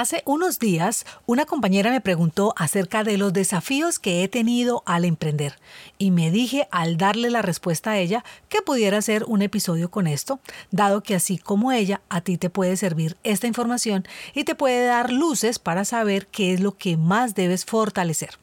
Hace unos días, una compañera me preguntó acerca de los desafíos que he tenido al emprender y me dije al darle la respuesta a ella que pudiera hacer un episodio con esto, dado que así como ella, a ti te puede servir esta información y te puede dar luces para saber qué es lo que más debes fortalecer.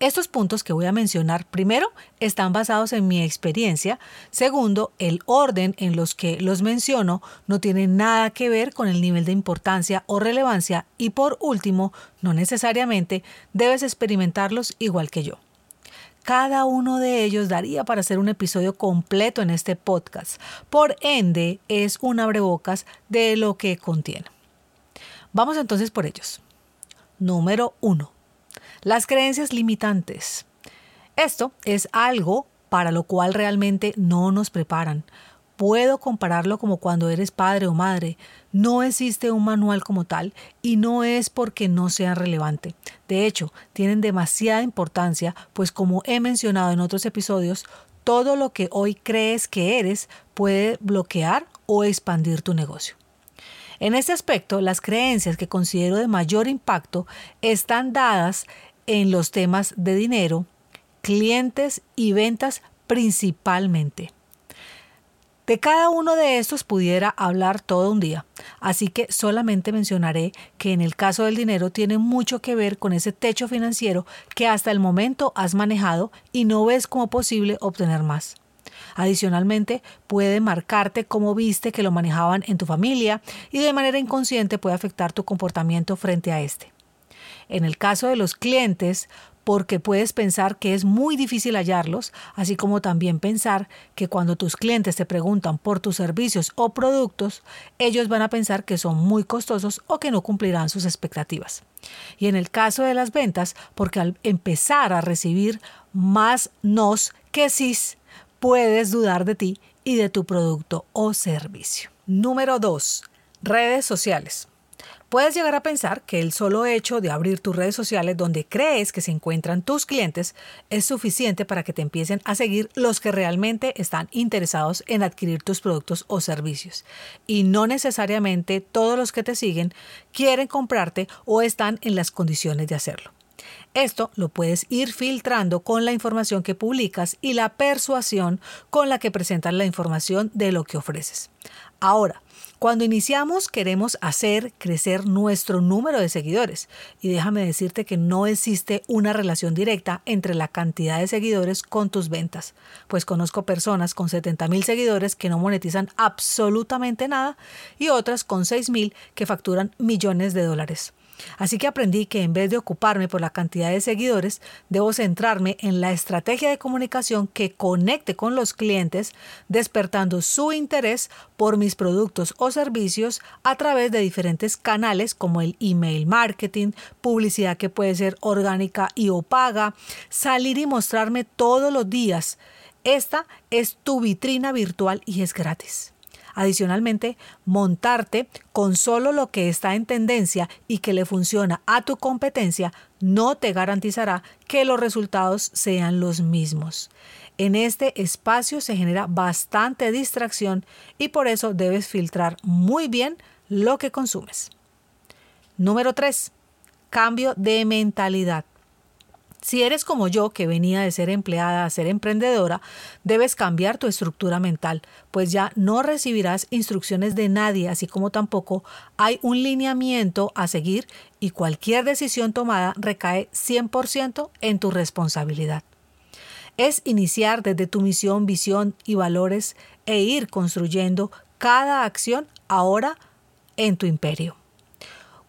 Estos puntos que voy a mencionar, primero, están basados en mi experiencia. Segundo, el orden en los que los menciono no tiene nada que ver con el nivel de importancia o relevancia. Y por último, no necesariamente debes experimentarlos igual que yo. Cada uno de ellos daría para hacer un episodio completo en este podcast. Por ende, es un abrebocas de lo que contiene. Vamos entonces por ellos. Número 1 las creencias limitantes. Esto es algo para lo cual realmente no nos preparan. Puedo compararlo como cuando eres padre o madre. No existe un manual como tal y no es porque no sea relevante. De hecho, tienen demasiada importancia, pues como he mencionado en otros episodios, todo lo que hoy crees que eres puede bloquear o expandir tu negocio. En este aspecto, las creencias que considero de mayor impacto están dadas en los temas de dinero, clientes y ventas principalmente. De cada uno de estos pudiera hablar todo un día, así que solamente mencionaré que en el caso del dinero tiene mucho que ver con ese techo financiero que hasta el momento has manejado y no ves como posible obtener más. Adicionalmente, puede marcarte cómo viste que lo manejaban en tu familia y de manera inconsciente puede afectar tu comportamiento frente a este. En el caso de los clientes, porque puedes pensar que es muy difícil hallarlos, así como también pensar que cuando tus clientes te preguntan por tus servicios o productos, ellos van a pensar que son muy costosos o que no cumplirán sus expectativas. Y en el caso de las ventas, porque al empezar a recibir más nos que sí, puedes dudar de ti y de tu producto o servicio. Número 2. Redes sociales. Puedes llegar a pensar que el solo hecho de abrir tus redes sociales donde crees que se encuentran tus clientes es suficiente para que te empiecen a seguir los que realmente están interesados en adquirir tus productos o servicios. Y no necesariamente todos los que te siguen quieren comprarte o están en las condiciones de hacerlo. Esto lo puedes ir filtrando con la información que publicas y la persuasión con la que presentas la información de lo que ofreces. Ahora, cuando iniciamos queremos hacer crecer nuestro número de seguidores y déjame decirte que no existe una relación directa entre la cantidad de seguidores con tus ventas, pues conozco personas con 70 mil seguidores que no monetizan absolutamente nada y otras con 6 mil que facturan millones de dólares. Así que aprendí que en vez de ocuparme por la cantidad de seguidores, debo centrarme en la estrategia de comunicación que conecte con los clientes, despertando su interés por mis productos o servicios a través de diferentes canales como el email marketing, publicidad que puede ser orgánica y o paga, salir y mostrarme todos los días. Esta es tu vitrina virtual y es gratis. Adicionalmente, montarte con solo lo que está en tendencia y que le funciona a tu competencia no te garantizará que los resultados sean los mismos. En este espacio se genera bastante distracción y por eso debes filtrar muy bien lo que consumes. Número 3. Cambio de mentalidad. Si eres como yo, que venía de ser empleada a ser emprendedora, debes cambiar tu estructura mental, pues ya no recibirás instrucciones de nadie, así como tampoco hay un lineamiento a seguir y cualquier decisión tomada recae 100% en tu responsabilidad. Es iniciar desde tu misión, visión y valores e ir construyendo cada acción ahora en tu imperio.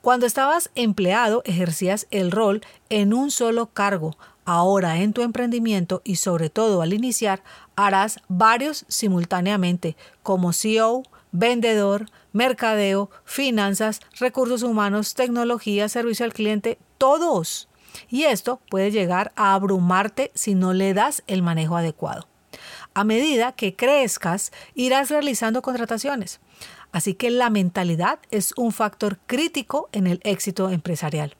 Cuando estabas empleado ejercías el rol en un solo cargo. Ahora en tu emprendimiento y sobre todo al iniciar harás varios simultáneamente como CEO, vendedor, mercadeo, finanzas, recursos humanos, tecnología, servicio al cliente, todos. Y esto puede llegar a abrumarte si no le das el manejo adecuado. A medida que crezcas, irás realizando contrataciones. Así que la mentalidad es un factor crítico en el éxito empresarial.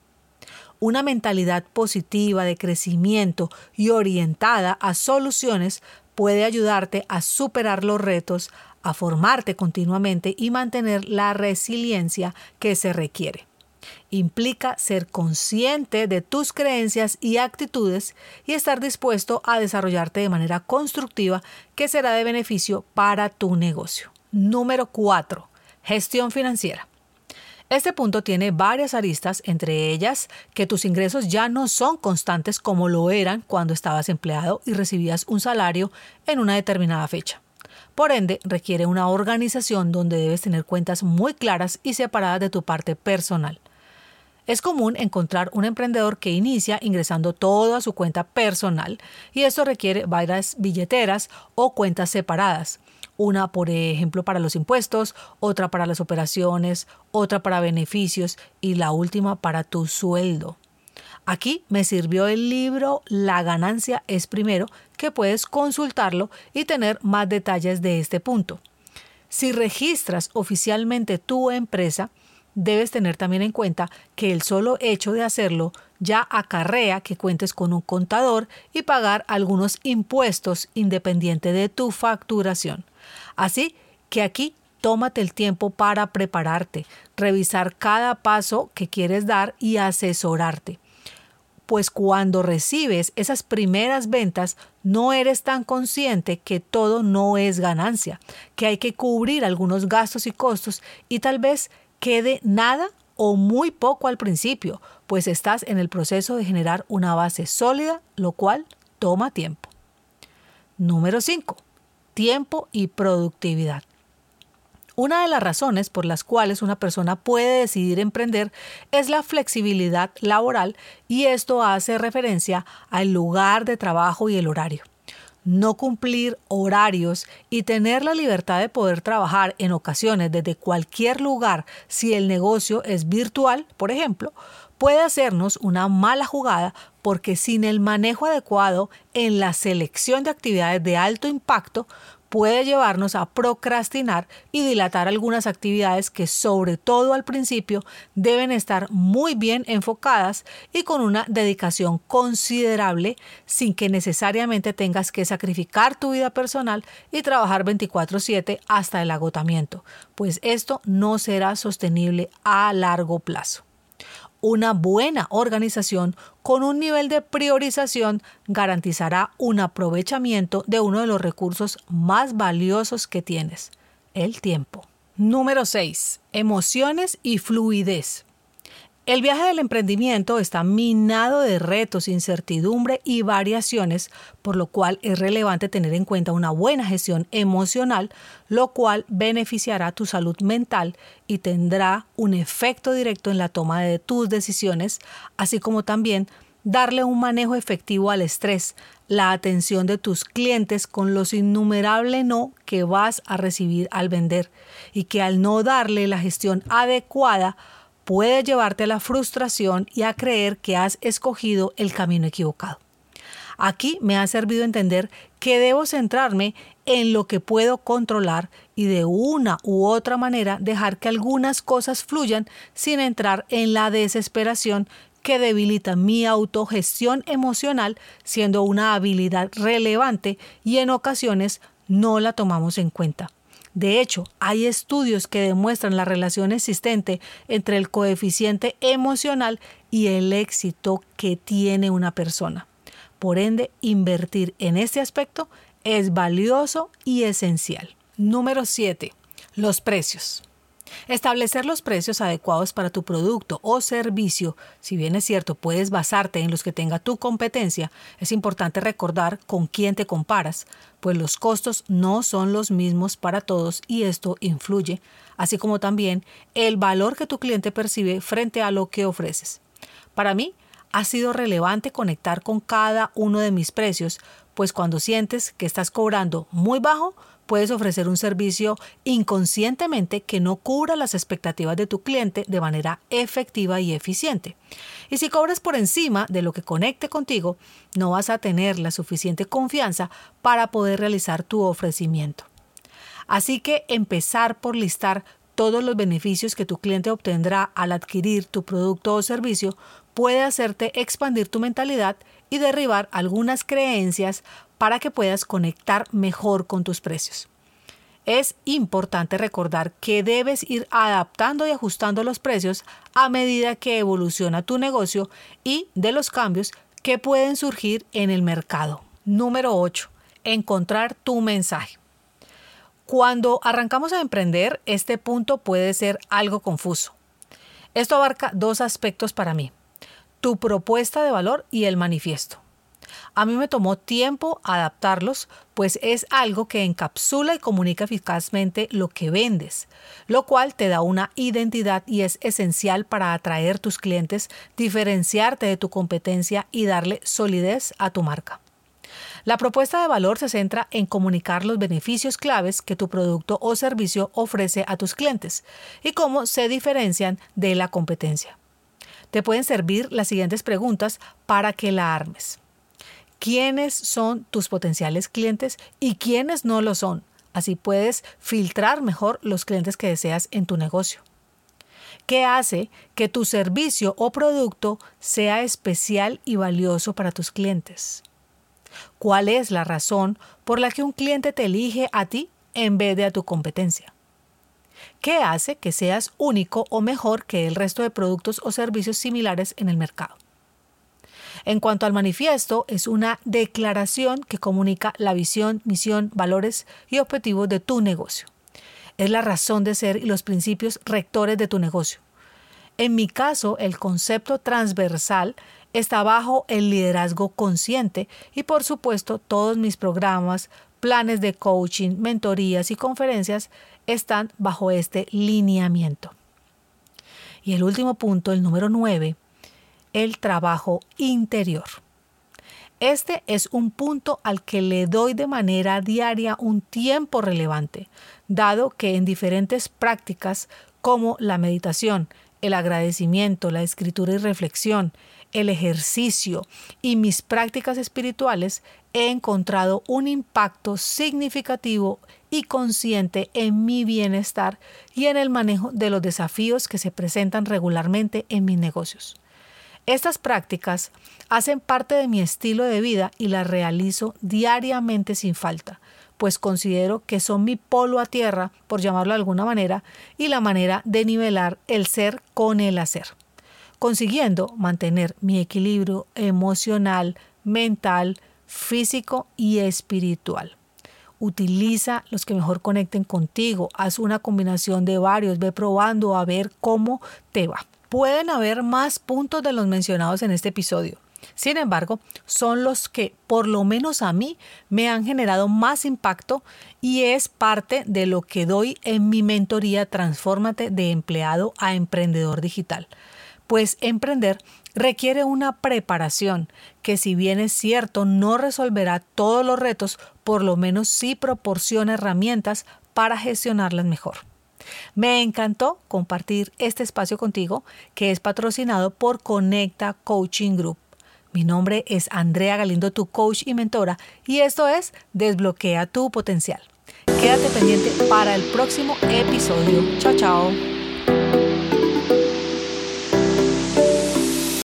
Una mentalidad positiva de crecimiento y orientada a soluciones puede ayudarte a superar los retos, a formarte continuamente y mantener la resiliencia que se requiere. Implica ser consciente de tus creencias y actitudes y estar dispuesto a desarrollarte de manera constructiva que será de beneficio para tu negocio. Número 4. Gestión financiera. Este punto tiene varias aristas, entre ellas que tus ingresos ya no son constantes como lo eran cuando estabas empleado y recibías un salario en una determinada fecha. Por ende, requiere una organización donde debes tener cuentas muy claras y separadas de tu parte personal. Es común encontrar un emprendedor que inicia ingresando todo a su cuenta personal y esto requiere varias billeteras o cuentas separadas. Una, por ejemplo, para los impuestos, otra para las operaciones, otra para beneficios y la última para tu sueldo. Aquí me sirvió el libro La ganancia es primero, que puedes consultarlo y tener más detalles de este punto. Si registras oficialmente tu empresa, debes tener también en cuenta que el solo hecho de hacerlo ya acarrea que cuentes con un contador y pagar algunos impuestos independiente de tu facturación. Así que aquí tómate el tiempo para prepararte, revisar cada paso que quieres dar y asesorarte. Pues cuando recibes esas primeras ventas no eres tan consciente que todo no es ganancia, que hay que cubrir algunos gastos y costos y tal vez quede nada o muy poco al principio, pues estás en el proceso de generar una base sólida, lo cual toma tiempo. Número 5. Tiempo y productividad. Una de las razones por las cuales una persona puede decidir emprender es la flexibilidad laboral y esto hace referencia al lugar de trabajo y el horario no cumplir horarios y tener la libertad de poder trabajar en ocasiones desde cualquier lugar si el negocio es virtual, por ejemplo, puede hacernos una mala jugada porque sin el manejo adecuado en la selección de actividades de alto impacto puede llevarnos a procrastinar y dilatar algunas actividades que sobre todo al principio deben estar muy bien enfocadas y con una dedicación considerable sin que necesariamente tengas que sacrificar tu vida personal y trabajar 24/7 hasta el agotamiento, pues esto no será sostenible a largo plazo. Una buena organización con un nivel de priorización garantizará un aprovechamiento de uno de los recursos más valiosos que tienes, el tiempo. Número 6. Emociones y fluidez. El viaje del emprendimiento está minado de retos, incertidumbre y variaciones, por lo cual es relevante tener en cuenta una buena gestión emocional, lo cual beneficiará tu salud mental y tendrá un efecto directo en la toma de tus decisiones, así como también darle un manejo efectivo al estrés, la atención de tus clientes con los innumerables no que vas a recibir al vender y que al no darle la gestión adecuada, puede llevarte a la frustración y a creer que has escogido el camino equivocado. Aquí me ha servido entender que debo centrarme en lo que puedo controlar y de una u otra manera dejar que algunas cosas fluyan sin entrar en la desesperación que debilita mi autogestión emocional siendo una habilidad relevante y en ocasiones no la tomamos en cuenta. De hecho, hay estudios que demuestran la relación existente entre el coeficiente emocional y el éxito que tiene una persona. Por ende, invertir en este aspecto es valioso y esencial. Número 7. Los precios. Establecer los precios adecuados para tu producto o servicio, si bien es cierto, puedes basarte en los que tenga tu competencia, es importante recordar con quién te comparas, pues los costos no son los mismos para todos y esto influye, así como también el valor que tu cliente percibe frente a lo que ofreces. Para mí, ha sido relevante conectar con cada uno de mis precios, pues cuando sientes que estás cobrando muy bajo, puedes ofrecer un servicio inconscientemente que no cubra las expectativas de tu cliente de manera efectiva y eficiente. Y si cobras por encima de lo que conecte contigo, no vas a tener la suficiente confianza para poder realizar tu ofrecimiento. Así que empezar por listar todos los beneficios que tu cliente obtendrá al adquirir tu producto o servicio puede hacerte expandir tu mentalidad y derribar algunas creencias para que puedas conectar mejor con tus precios. Es importante recordar que debes ir adaptando y ajustando los precios a medida que evoluciona tu negocio y de los cambios que pueden surgir en el mercado. Número 8. Encontrar tu mensaje. Cuando arrancamos a emprender, este punto puede ser algo confuso. Esto abarca dos aspectos para mí, tu propuesta de valor y el manifiesto. A mí me tomó tiempo adaptarlos, pues es algo que encapsula y comunica eficazmente lo que vendes, lo cual te da una identidad y es esencial para atraer tus clientes, diferenciarte de tu competencia y darle solidez a tu marca. La propuesta de valor se centra en comunicar los beneficios claves que tu producto o servicio ofrece a tus clientes y cómo se diferencian de la competencia. Te pueden servir las siguientes preguntas para que la armes. ¿Quiénes son tus potenciales clientes y quiénes no lo son? Así puedes filtrar mejor los clientes que deseas en tu negocio. ¿Qué hace que tu servicio o producto sea especial y valioso para tus clientes? ¿Cuál es la razón por la que un cliente te elige a ti en vez de a tu competencia? ¿Qué hace que seas único o mejor que el resto de productos o servicios similares en el mercado? En cuanto al manifiesto, es una declaración que comunica la visión, misión, valores y objetivos de tu negocio. Es la razón de ser y los principios rectores de tu negocio. En mi caso, el concepto transversal está bajo el liderazgo consciente y por supuesto todos mis programas, planes de coaching, mentorías y conferencias están bajo este lineamiento. Y el último punto, el número 9, el trabajo interior. Este es un punto al que le doy de manera diaria un tiempo relevante, dado que en diferentes prácticas como la meditación, el agradecimiento, la escritura y reflexión, el ejercicio y mis prácticas espirituales, he encontrado un impacto significativo y consciente en mi bienestar y en el manejo de los desafíos que se presentan regularmente en mis negocios. Estas prácticas hacen parte de mi estilo de vida y las realizo diariamente sin falta, pues considero que son mi polo a tierra, por llamarlo de alguna manera, y la manera de nivelar el ser con el hacer consiguiendo mantener mi equilibrio emocional, mental, físico y espiritual. Utiliza los que mejor conecten contigo, haz una combinación de varios, ve probando a ver cómo te va. Pueden haber más puntos de los mencionados en este episodio. Sin embargo, son los que por lo menos a mí me han generado más impacto y es parte de lo que doy en mi mentoría Transfórmate de empleado a emprendedor digital pues emprender requiere una preparación que si bien es cierto no resolverá todos los retos, por lo menos sí proporciona herramientas para gestionarlas mejor. Me encantó compartir este espacio contigo que es patrocinado por Conecta Coaching Group. Mi nombre es Andrea Galindo, tu coach y mentora, y esto es Desbloquea tu potencial. Quédate pendiente para el próximo episodio. Chao, chao.